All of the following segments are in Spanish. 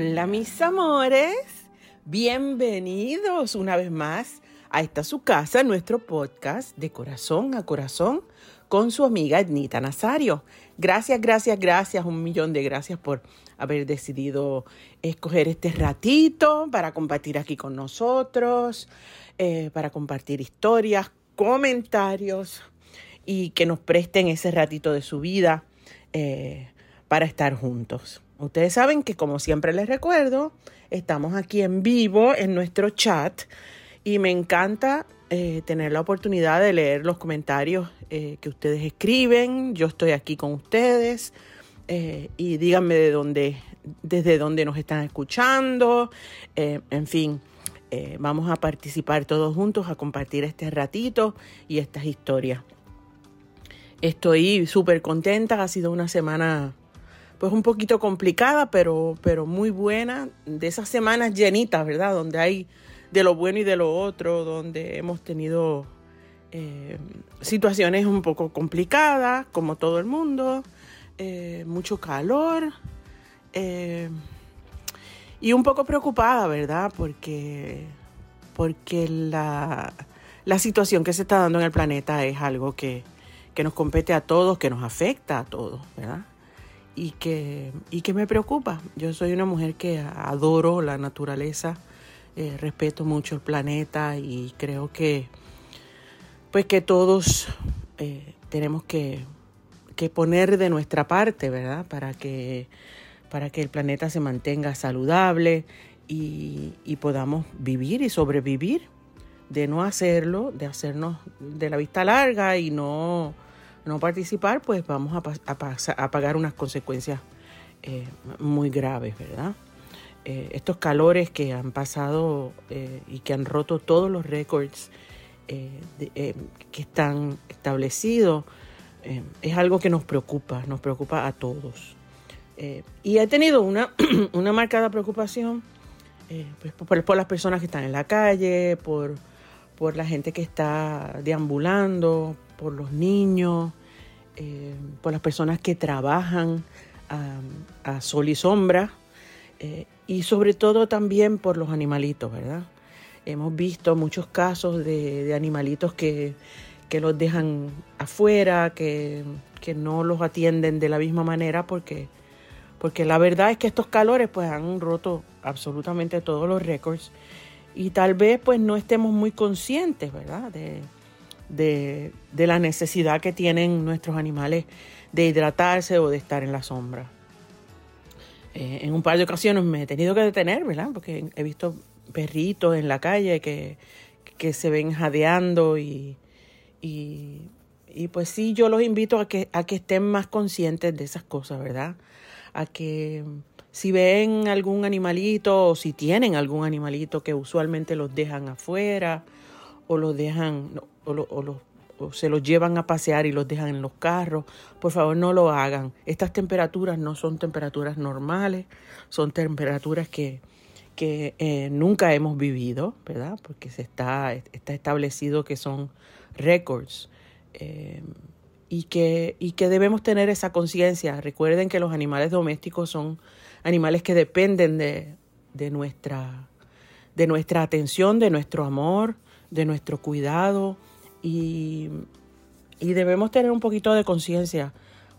Hola mis amores, bienvenidos una vez más a esta su casa, nuestro podcast de corazón a corazón con su amiga Ednita Nazario. Gracias, gracias, gracias, un millón de gracias por haber decidido escoger este ratito para compartir aquí con nosotros, eh, para compartir historias, comentarios y que nos presten ese ratito de su vida eh, para estar juntos. Ustedes saben que como siempre les recuerdo, estamos aquí en vivo en nuestro chat y me encanta eh, tener la oportunidad de leer los comentarios eh, que ustedes escriben. Yo estoy aquí con ustedes eh, y díganme de dónde, desde dónde nos están escuchando. en fin, vamos a participar todos juntos a compartir este ratito y estas historias. Estoy súper contenta, ha sido una semana pues un poquito complicada, pero, pero muy buena, de esas semanas llenitas, ¿verdad? Donde hay de lo bueno y de lo otro, donde hemos tenido eh, situaciones un poco complicadas, como todo el mundo, eh, mucho calor eh, y un poco preocupada, ¿verdad? Porque, porque la, la, situación que se está dando en el planeta es algo que, que nos compete a todos, que nos afecta a todos, ¿verdad? Y que, y que me preocupa. Yo soy una mujer que adoro la naturaleza, eh, respeto mucho el planeta y creo que pues que todos eh, tenemos que, que, poner de nuestra parte, ¿verdad? Para que, para que el planeta se mantenga saludable y, y podamos vivir y sobrevivir. De no hacerlo, de hacernos de la vista larga y no no participar, pues vamos a, a, pagar unas consecuencias eh, muy graves, ¿verdad? Eh, estos calores que han pasado eh, y que han roto todos los récords que están establecidos, es algo que nos preocupa, nos preocupa a todos. y he tenido una, una marcada preocupación pues, por, por, las personas que están en la calle, por, por la gente que está deambulando, por los niños, eh, por las personas que trabajan a, sol y sombra eh, y sobre todo también por los animalitos, ¿verdad? Hemos visto muchos casos de, animalitos que, los dejan afuera, que, no los atienden de la misma manera porque, porque la verdad es que estos calores pues han roto absolutamente todos los récords y tal vez pues no estemos muy conscientes, ¿verdad? De, la necesidad que tienen nuestros animales de hidratarse o de estar en la sombra. Eh, en un par de ocasiones me he tenido que detener, ¿verdad? Porque he visto perritos en la calle que, se ven jadeando y, y, pues sí, yo los invito a que, a que estén más conscientes de esas cosas, ¿verdad? A que si ven algún animalito o si tienen algún animalito que usualmente los dejan afuera o los dejan o, se los llevan a pasear y los dejan en los carros, por favor no lo hagan. Estas temperaturas no son temperaturas normales, son temperaturas que, que eh, nunca hemos vivido, ¿verdad? Porque se está, está establecido que son récords. Eh, y que, y que debemos tener esa conciencia. Recuerden que los animales domésticos son animales que dependen de, de, nuestra, de nuestra atención, de nuestro amor, de nuestro cuidado, y, debemos tener un poquito de conciencia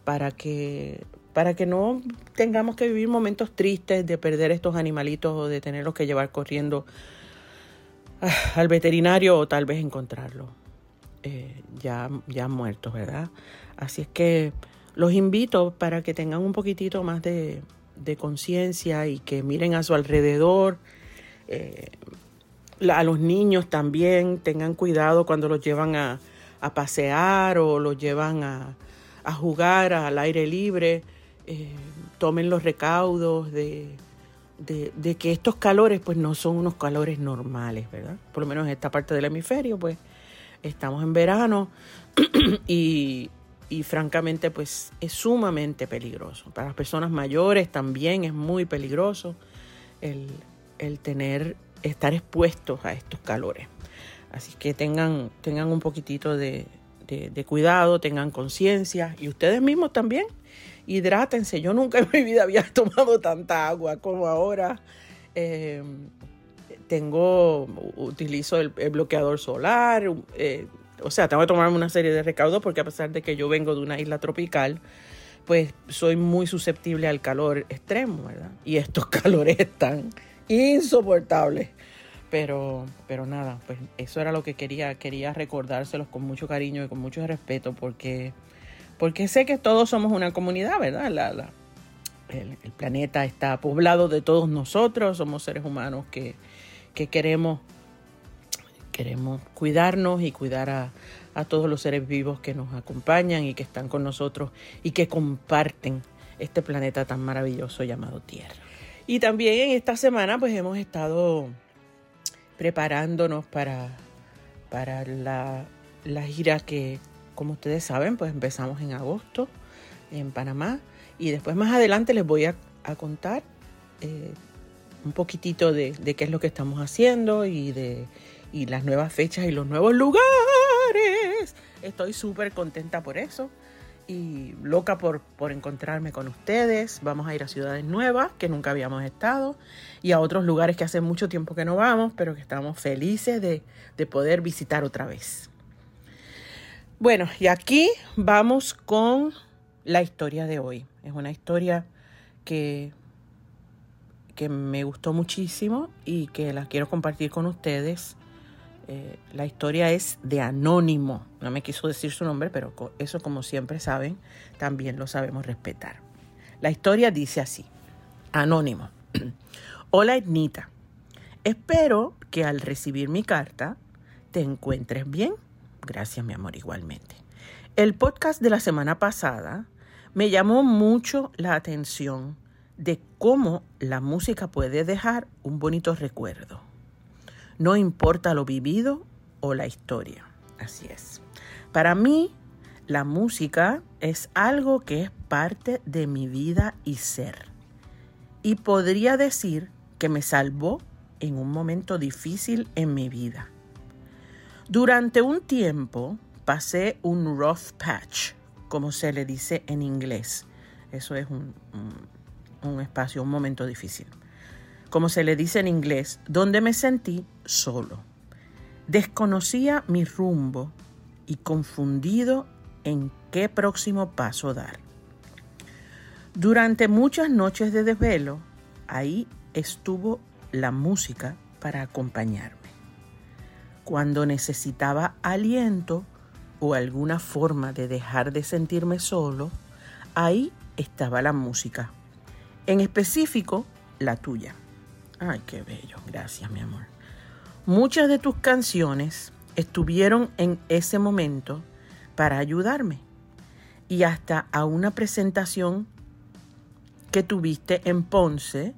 para que, para que no tengamos que vivir momentos tristes de perder estos animalitos o de tenerlos que llevar corriendo ah, al veterinario o tal vez encontrarlos eh, ya, ya muertos, ¿verdad? Así es que los invito para que tengan un poquitito más de, conciencia y que miren a su alrededor. Eh, a los niños también tengan cuidado cuando los llevan a, pasear o los llevan a, jugar al aire libre. Eh, tomen los recaudos de, de, que estos calores pues no son unos calores normales, ¿verdad? Por lo menos en esta parte del hemisferio pues estamos en verano y, y francamente pues es sumamente peligroso. Para las personas mayores también es muy peligroso el, el tener, estar expuestos a estos calores. Así que tengan, tengan un poquitito de, cuidado, tengan conciencia y ustedes mismos también. Hidrátense. Yo nunca en mi vida había tomado tanta agua como ahora. Eh, tengo, utilizo el, bloqueador solar, eh, o sea, tengo que tomarme una serie de recaudos porque a pesar de que yo vengo de una isla tropical, pues soy muy susceptible al calor extremo, ¿verdad? Y estos calores están insoportables. Pero, pero nada, pues eso era lo que quería, quería recordárselos con mucho cariño y con mucho respeto porque, porque sé que todos somos una comunidad, ¿verdad? La, la, el, planeta está poblado de todos nosotros, somos seres humanos que, que queremos, queremos cuidarnos y cuidar a, a todos los seres vivos que nos acompañan y que están con nosotros y que comparten este planeta tan maravilloso llamado Tierra. Y también en esta semana pues hemos estado preparándonos para, para la, gira que, como ustedes saben, pues empezamos en agosto en Panamá. Y después más adelante les voy a, contar eh, un poquitito de, qué es lo que estamos haciendo y de y las nuevas fechas y los nuevos lugares. Estoy súper contenta por eso y loca por, por encontrarme con ustedes. Vamos a ir a ciudades nuevas que nunca habíamos estado y a otros lugares que hace mucho tiempo que no vamos, pero que estamos felices de, de poder visitar otra vez. Bueno, y aquí vamos con la historia de hoy. Es una historia que, que me gustó muchísimo y que la quiero compartir con ustedes eh, la historia es de Anónimo. No me quiso decir su nombre, pero eso como siempre saben, también lo sabemos respetar. La historia dice así. Anónimo. Hola Ednita. Espero que al recibir mi carta te encuentres bien. Gracias mi amor igualmente. El podcast de la semana pasada me llamó mucho la atención de cómo la música puede dejar un bonito recuerdo. No importa lo vivido o la historia. Así es. Para mí, la música es algo que es parte de mi vida y ser. Y podría decir que me salvó en un momento difícil en mi vida. Durante un tiempo pasé un rough patch, como se le dice en inglés. Eso es un, un espacio, un momento difícil como se le dice en inglés, donde me sentí solo. Desconocía mi rumbo y confundido en qué próximo paso dar. Durante muchas noches de desvelo, ahí estuvo la música para acompañarme. Cuando necesitaba aliento o alguna forma de dejar de sentirme solo, ahí estaba la música, en específico la tuya. Ay, qué bello. Gracias, mi amor. Muchas de tus canciones estuvieron en ese momento para ayudarme. Y hasta a una presentación que tuviste en Ponce,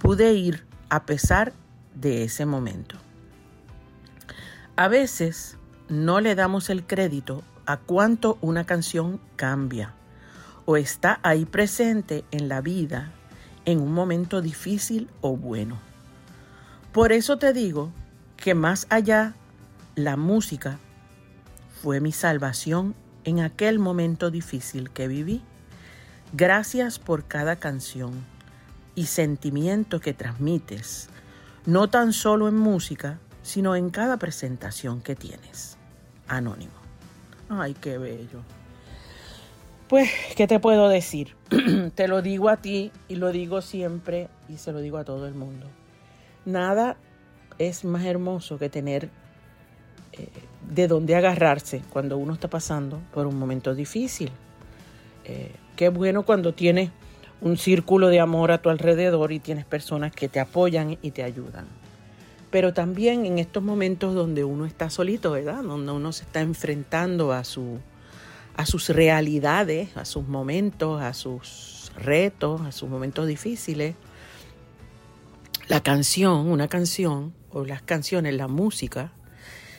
pude ir a pesar de ese momento. A veces no le damos el crédito a cuánto una canción cambia o está ahí presente en la vida en un momento difícil o bueno. Por eso te digo que más allá la música fue mi salvación en aquel momento difícil que viví. Gracias por cada canción y sentimiento que transmites, no tan solo en música, sino en cada presentación que tienes. Anónimo. Ay, qué bello. Pues, ¿qué te puedo decir? te lo digo a ti y lo digo siempre y se lo digo a todo el mundo. Nada es más hermoso que tener eh, de dónde agarrarse cuando uno está pasando por un momento difícil. Eh, qué bueno cuando tienes un círculo de amor a tu alrededor y tienes personas que te apoyan y te ayudan. Pero también en estos momentos donde uno está solito, ¿verdad? Donde uno se está enfrentando a su, a sus realidades, a sus momentos, a sus retos, a sus momentos difíciles. La canción, una canción, las canciones, la música,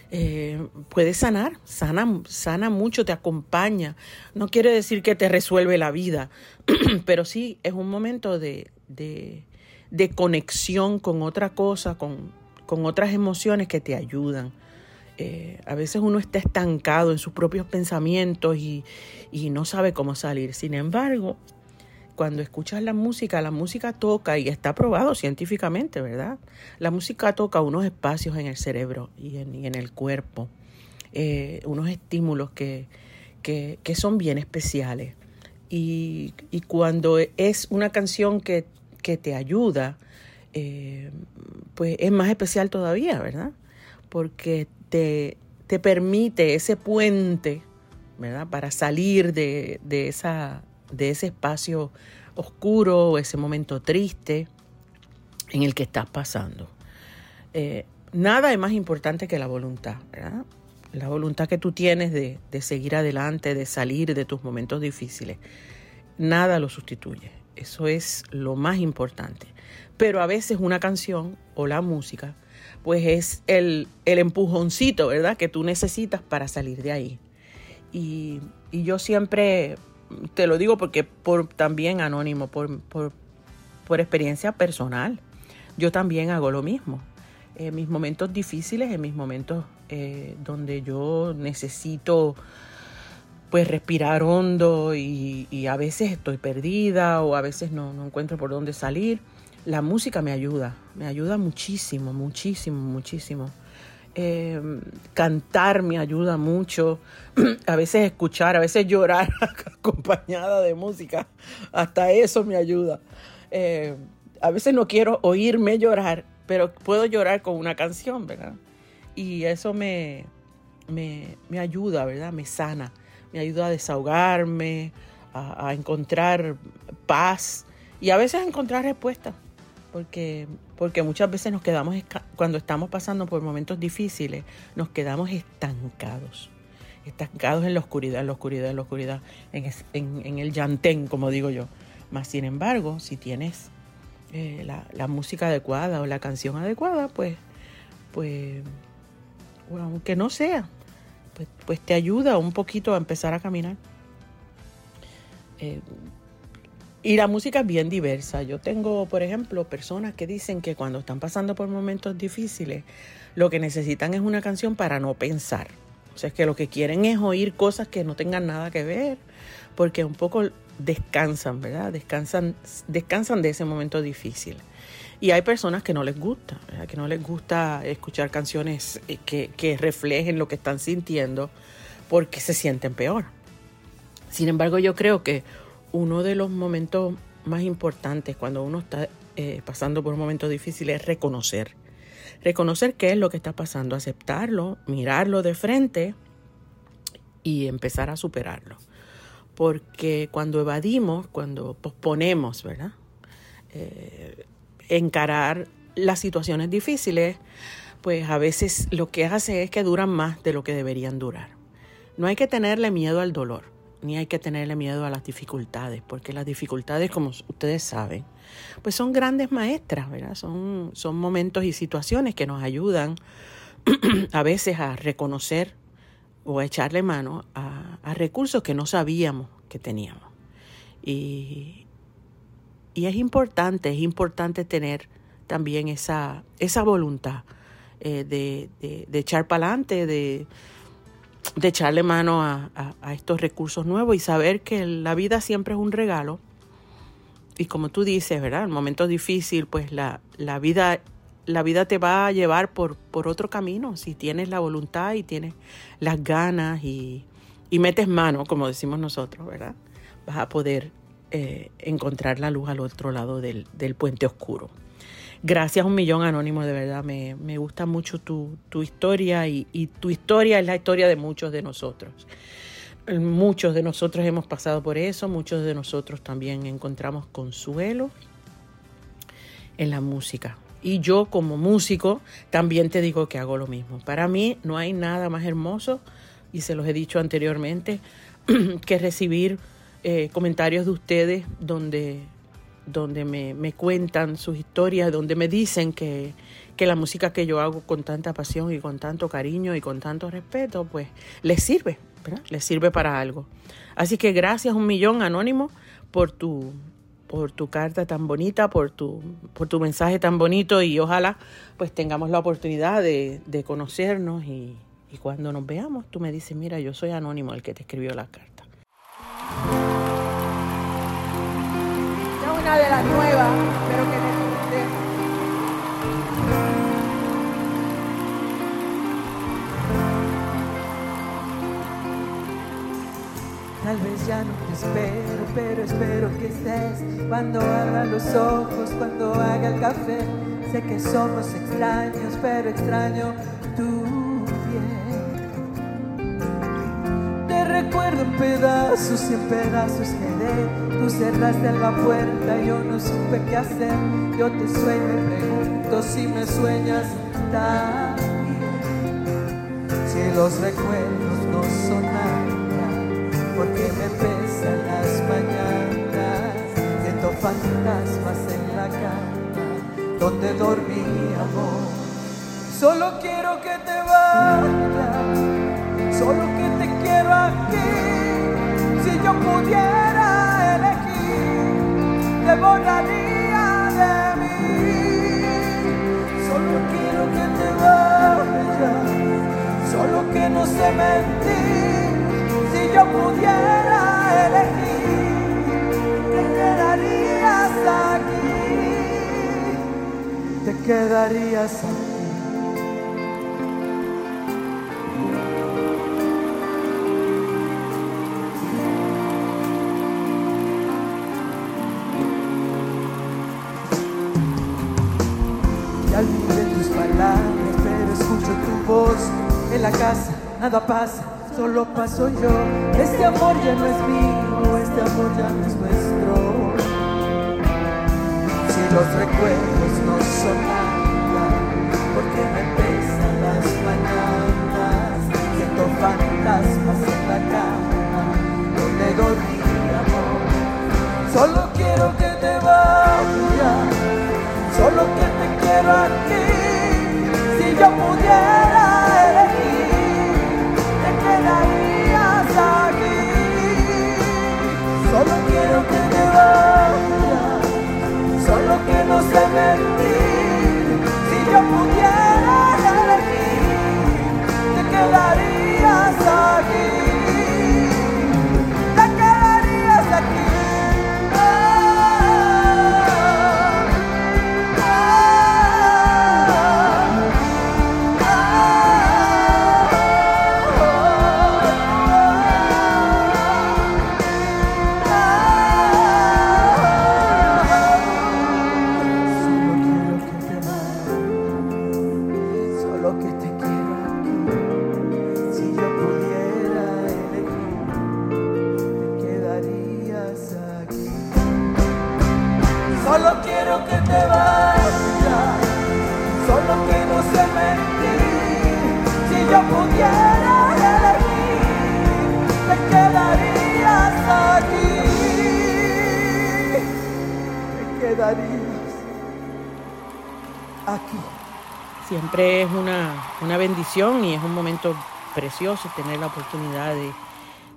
eh, puede sanar, sana, sana mucho, te acompaña. No quiere decir que te resuelve la vida, pero sí es un momento de, de conexión con otra cosa, con, con otras emociones que te ayudan. Eh, a veces uno está estancado en sus propios pensamientos y, y no sabe cómo salir. Sin embargo, cuando escuchas la música, la música toca y está probado científicamente, ¿verdad? La música toca unos espacios en el cerebro y en, el cuerpo, eh, unos estímulos que, que, son bien especiales. Y, cuando es una canción que, te ayuda, eh, pues es más especial todavía, ¿verdad? Porque te, te permite ese puente, ¿verdad? Para salir de, de esa de ese espacio oscuro o ese momento triste en el que estás pasando. Eh, nada es más importante que la voluntad, ¿verdad? La voluntad que tú tienes de, de seguir adelante, de salir de tus momentos difíciles. Nada lo sustituye. Eso es lo más importante. Pero a veces una canción o la música, pues es el, el empujoncito, ¿verdad? Que tú necesitas para salir de ahí. Y, y yo siempre te lo digo porque por también anónimo, por, por, experiencia personal. Yo también hago lo mismo. En mis momentos difíciles, en mis momentos eh, donde yo necesito pues respirar hondo y, y, a veces estoy perdida o a veces no, no encuentro por dónde salir, la música me ayuda, me ayuda muchísimo, muchísimo, muchísimo. Eh, cantar me ayuda mucho, a veces escuchar, a veces llorar acompañada de música, hasta eso me ayuda. Eh, a veces no quiero oírme llorar, pero puedo llorar con una canción, ¿verdad? Y eso me, me, ayuda, ¿verdad? Me sana, me ayuda a desahogarme, a, a encontrar paz y a veces a encontrar respuestas porque, porque muchas veces nos quedamos, cuando estamos pasando por momentos difíciles, nos quedamos estancados, estancados en la oscuridad, en la oscuridad, en la oscuridad, en, el llantén, como digo yo. Más sin embargo, si tienes eh, la, música adecuada o la canción adecuada, pues, pues aunque no sea, pues, pues, te ayuda un poquito a empezar a caminar. Eh, y la música es bien diversa. Yo tengo, por ejemplo, personas que dicen que cuando están pasando por momentos difíciles, lo que necesitan es una canción para no pensar. O sea, es que lo que quieren es oír cosas que no tengan nada que ver, porque un poco descansan, ¿verdad? Descansan, descansan de ese momento difícil. Y hay personas que no les gusta, ¿verdad? que no les gusta escuchar canciones eh, que, que reflejen lo que están sintiendo porque se sienten peor. Sin embargo, yo creo que uno de los momentos más importantes cuando uno está eh, pasando por un momento difícil es reconocer. Reconocer qué es lo que está pasando, aceptarlo, mirarlo de frente y empezar a superarlo. Porque cuando evadimos, cuando posponemos, ¿verdad? Eh, encarar las situaciones difíciles, pues a veces lo que hace es que duran más de lo que deberían durar. No hay que tenerle miedo al dolor ni hay que tenerle miedo a las dificultades, porque las dificultades, como ustedes saben, pues son grandes maestras. Son, son momentos y situaciones que nos ayudan a veces a reconocer o a echarle mano a, a recursos que no sabíamos que teníamos. Y, y, es importante, es importante tener también esa, esa voluntad eh, de, de, de echar para adelante, de de echarle mano a, estos recursos nuevos y saber que la vida siempre es un regalo. Y como tú dices, ¿verdad? En momentos difíciles, pues la, la, vida, la vida te va a llevar por, por otro camino. Si tienes la voluntad y tienes las ganas y, metes mano, como decimos nosotros, ¿verdad? Vas a poder eh, encontrar la luz al otro lado del, del puente oscuro. Gracias un millón anónimo, de verdad. Me, gusta mucho tu, historia y, tu historia es la historia de muchos de nosotros. Muchos de nosotros hemos pasado por eso, muchos de nosotros también encontramos consuelo en la música. Y yo como músico también te digo que hago lo mismo. Para mí no hay nada más hermoso, y se los he dicho anteriormente, que recibir eh, comentarios de ustedes donde donde me, cuentan sus historias, donde me dicen que, la música que yo hago con tanta pasión y con tanto cariño y con tanto respeto, pues les sirve, ¿verdad? Les sirve para algo. Así que gracias un millón anónimo por tu, por tu carta tan bonita, por tu, por tu mensaje tan bonito y ojalá pues tengamos la oportunidad de, de conocernos y, y cuando nos veamos tú me dices, mira, yo soy anónimo el que te escribió la carta. De las nuevas, pero que Tal vez ya no te espero, pero espero que estés cuando abra los ojos, cuando haga el café. Sé que somos extraños, pero extraño tu recuerdo en pedazos y en pedazos quedé. Tú cerraste la puerta, yo no supe qué hacer. Yo te sueño y pregunto si me sueñas también. Si los recuerdos no son nada porque me pesan las mañanas, siento fantasmas en la cama donde dormíamos. Solo quiero que te vayas, solo quiero aquí. Si yo pudiera elegir, te borraría de mí. Solo quiero que te vayas, solo que no sé mentir si yo pudiera elegir, te quedarías aquí, te quedarías aquí. Nada pasa solo paso yo. Este amor ya no es mío, este amor ya no es nuestro. Si los recuerdos no son nada, porque me pesan las mañanas, siento fantasmas en la cama, donde dormíamos. Solo quiero que te vayas, solo que te quiero aquí. Si yo pudiera que y es un momento precioso tener la oportunidad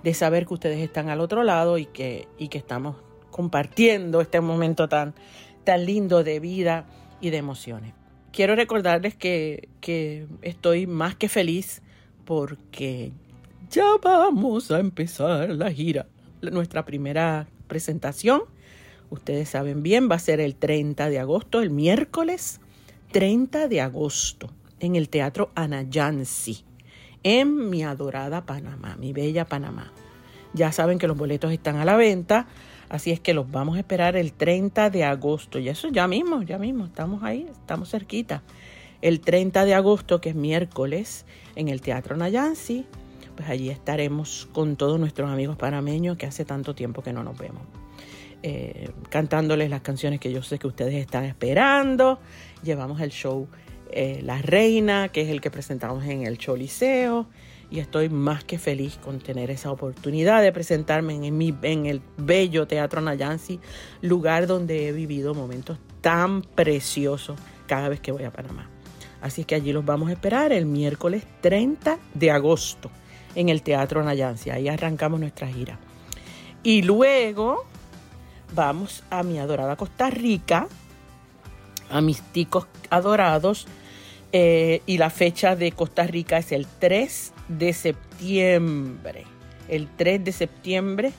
de, saber que ustedes están al otro lado y que, y que estamos compartiendo este momento tan, tan lindo de vida y de emociones. Quiero recordarles que, que estoy más que feliz porque ya vamos a empezar la gira. Nuestra primera presentación, ustedes saben bien, va a ser el 30 de agosto, el miércoles 30 de agosto en el Teatro Anayansi, en mi adorada Panamá, mi bella Panamá. Ya saben que los boletos están a la venta, así es que los vamos a esperar el 30 de agosto. Y eso ya mismo, ya mismo, estamos ahí, estamos cerquita. El 30 de agosto, que es miércoles, en el Teatro Anayansi, pues allí estaremos con todos nuestros amigos panameños que hace tanto tiempo que no nos vemos. Eh, cantándoles las canciones que yo sé que ustedes están esperando. Llevamos el show eh, La Reina, que es el que presentamos en el show Liceo. Y estoy más que feliz con tener esa oportunidad de presentarme en, mi, el bello Teatro Nayansi, lugar donde he vivido momentos tan preciosos cada vez que voy a Panamá. Así que allí los vamos a esperar el miércoles 30 de agosto en el Teatro Nayansi. Ahí arrancamos nuestra gira. Y luego vamos a mi adorada Costa Rica, a mis ticos adorados, eh, y la fecha de Costa Rica es el 3 de septiembre. El 3 de septiembre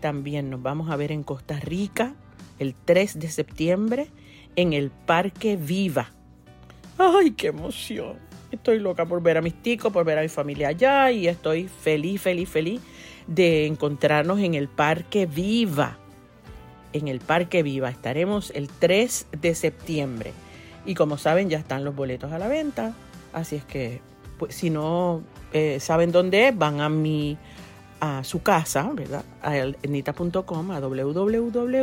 también nos vamos a ver en Costa Rica, el 3 de septiembre, en el Parque Viva. ¡Ay, qué emoción! Estoy loca por ver a mis ticos, por ver a mi familia allá y estoy feliz, feliz, feliz de encontrarnos en el Parque Viva. En el Parque Viva estaremos el 3 de septiembre. Y como saben, ya están los boletos a la venta. Así es que, pues, si no eh, saben dónde es, van a mi a su casa, ¿verdad? A ernita.com, a www.ernita.com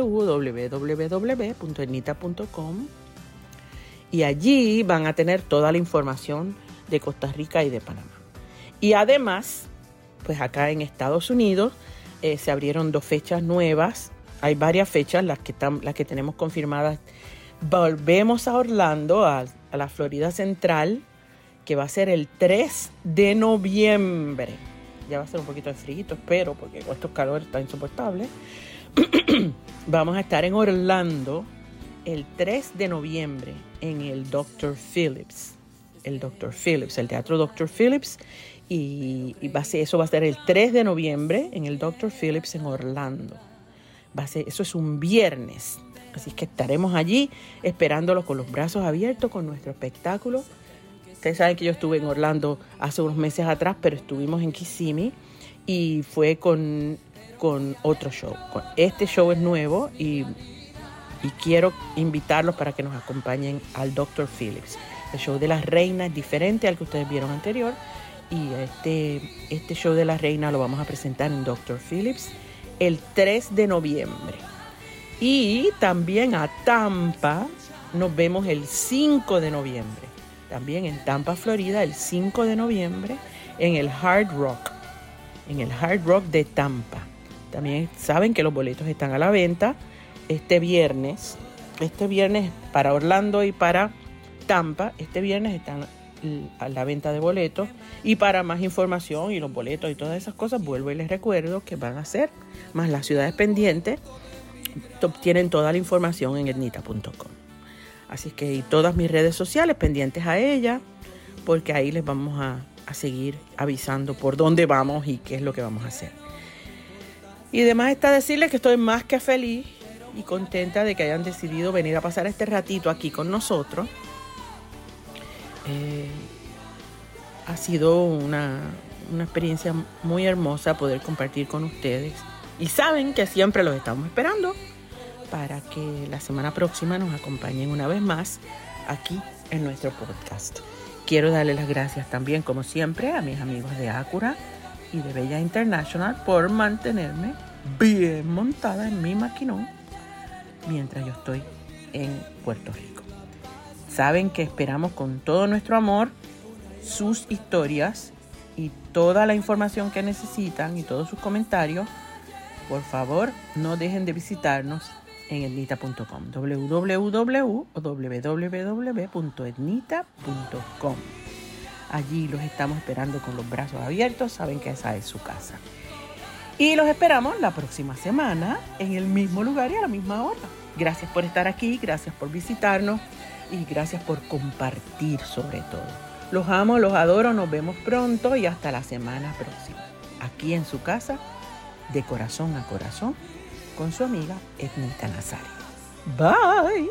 y allí van a tener toda la información de Costa Rica y de Panamá. Y además, pues acá en Estados Unidos eh, se abrieron dos fechas nuevas. Hay varias fechas, las que, las que tenemos confirmadas. Volvemos a Orlando, a, la Florida Central, que va a ser el 3 de noviembre. Ya va a ser un poquito de frío, espero, porque con estos calores está insoportable. Vamos a estar en Orlando el 3 de noviembre en el Dr. Phillips. El Dr. Phillips, el Teatro Dr. Phillips. Y, ser, eso va a ser el 3 de noviembre en el Dr. Phillips en Orlando. Va eso es un viernes. Así que estaremos allí esperándolo con los brazos abiertos con nuestro espectáculo. Ustedes saben que yo estuve en Orlando hace unos meses atrás, pero estuvimos en Kissimmee y fue con, con otro show. Este show es nuevo y y quiero invitarlos para que nos acompañen al Dr. Phillips. El show de las reinas es diferente al que ustedes vieron anterior y este, este show de la reina lo vamos a presentar en Dr. Phillips el 3 de noviembre. Y también a Tampa nos vemos el 5 de noviembre. También en Tampa, Florida, el 5 de noviembre en el Hard Rock. En el Hard Rock de Tampa. También saben que los boletos están a la venta este viernes. Este viernes para Orlando y para Tampa. Este viernes están a la venta de boletos. Y para más información y los boletos y todas esas cosas, vuelvo y les recuerdo que van a ser más las ciudades pendientes. Obtienen toda la información en etnita.com. Así que y todas mis redes sociales pendientes a ella, porque ahí les vamos a, a seguir avisando por dónde vamos y qué es lo que vamos a hacer. Y además está decirles que estoy más que feliz y contenta de que hayan decidido venir a pasar este ratito aquí con nosotros. Eh, ha sido una, una experiencia muy hermosa poder compartir con ustedes. Y saben que siempre los estamos esperando para que la semana próxima nos acompañen una vez más aquí en nuestro podcast. Quiero darle las gracias también, como siempre, a mis amigos de Acura y de Bella International por mantenerme bien montada en mi maquinón mientras yo estoy en Puerto Rico. Saben que esperamos con todo nuestro amor sus historias y toda la información que necesitan y todos sus comentarios. Por favor, no dejen de visitarnos en etnita.com, www.etnita.com. Allí los estamos esperando con los brazos abiertos, saben que esa es su casa. Y los esperamos la próxima semana en el mismo lugar y a la misma hora. Gracias por estar aquí, gracias por visitarnos y gracias por compartir sobre todo. Los amo, los adoro, nos vemos pronto y hasta la semana próxima. Aquí en su casa, de corazón a corazón con su amiga Etnita Nazario. Bye.